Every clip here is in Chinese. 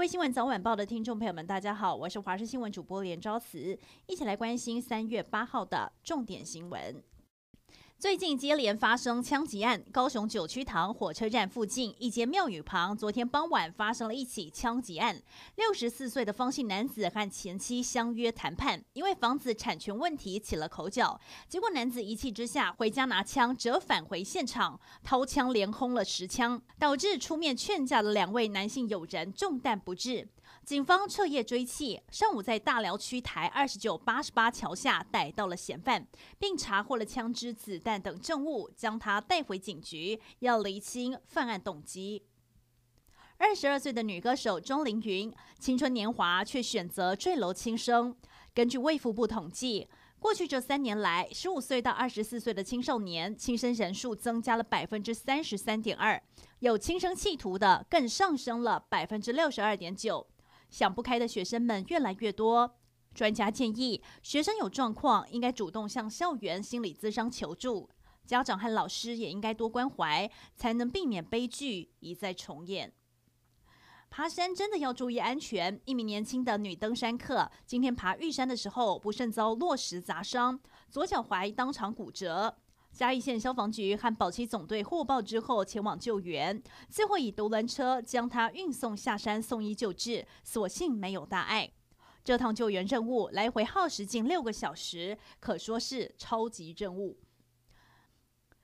各位新闻早晚报的听众朋友们，大家好，我是华视新闻主播连昭慈，一起来关心三月八号的重点新闻。最近接连发生枪击案，高雄九曲塘火车站附近一间庙宇旁，昨天傍晚发生了一起枪击案。六十四岁的方姓男子和前妻相约谈判，因为房子产权问题起了口角，结果男子一气之下回家拿枪折返回现场，掏枪连轰了十枪，导致出面劝架的两位男性友人中弹不治。警方彻夜追缉，上午在大寮区台二十九八十八桥下逮到了嫌犯，并查获了枪支、子弹等证物，将他带回警局，要厘清犯案动机。二十二岁的女歌手钟凌云，青春年华却选择坠楼轻生。根据卫福部统计，过去这三年来，十五岁到二十四岁的青少年轻生人数增加了百分之三十三点二，有轻生企图的更上升了百分之六十二点九。想不开的学生们越来越多，专家建议学生有状况应该主动向校园心理咨商求助，家长和老师也应该多关怀，才能避免悲剧一再重演。爬山真的要注意安全。一名年轻的女登山客今天爬玉山的时候，不慎遭落石砸伤，左脚踝当场骨折。嘉义县消防局和保七总队获报之后前往救援，最后以独轮车将他运送下山送医救治，所幸没有大碍。这趟救援任务来回耗时近六个小时，可说是超级任务。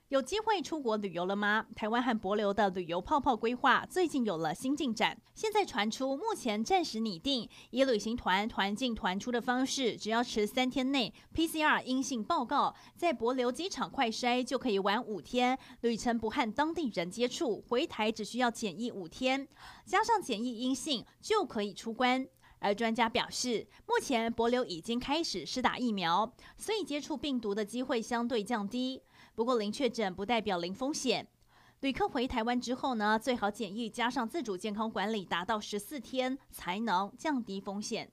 有机会出国旅游了吗？台湾和帛琉的旅游泡泡规划最近有了新进展。现在传出，目前暂时拟定以旅行团团进团出的方式，只要持三天内 PCR 阴性报告，在帛琉机场快筛就可以玩五天，旅程不和当地人接触，回台只需要检疫五天，加上检疫阴性就可以出关。而专家表示，目前帛琉已经开始施打疫苗，所以接触病毒的机会相对降低。不过，零确诊不代表零风险。旅客回台湾之后呢，最好检疫加上自主健康管理达到十四天，才能降低风险。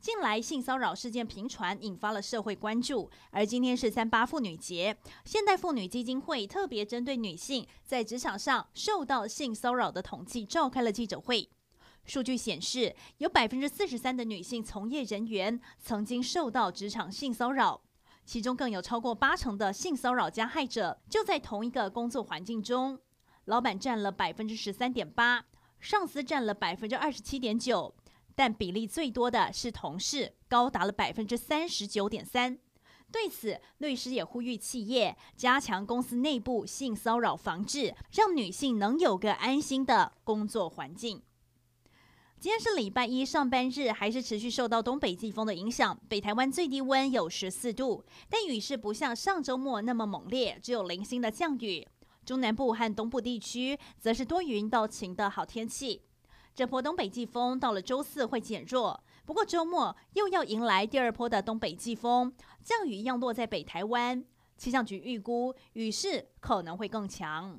近来性骚扰事件频传，引发了社会关注。而今天是三八妇女节，现代妇女基金会特别针对女性在职场上受到性骚扰的统计召开了记者会。数据显示，有百分之四十三的女性从业人员曾经受到职场性骚扰。其中更有超过八成的性骚扰加害者就在同一个工作环境中，老板占了百分之十三点八，上司占了百分之二十七点九，但比例最多的是同事，高达了百分之三十九点三。对此，律师也呼吁企业加强公司内部性骚扰防治，让女性能有个安心的工作环境。今天是礼拜一上班日，还是持续受到东北季风的影响。北台湾最低温有十四度，但雨势不像上周末那么猛烈，只有零星的降雨。中南部和东部地区则是多云到晴的好天气。这波东北季风到了周四会减弱，不过周末又要迎来第二波的东北季风，降雨一样落在北台湾。气象局预估雨势可能会更强。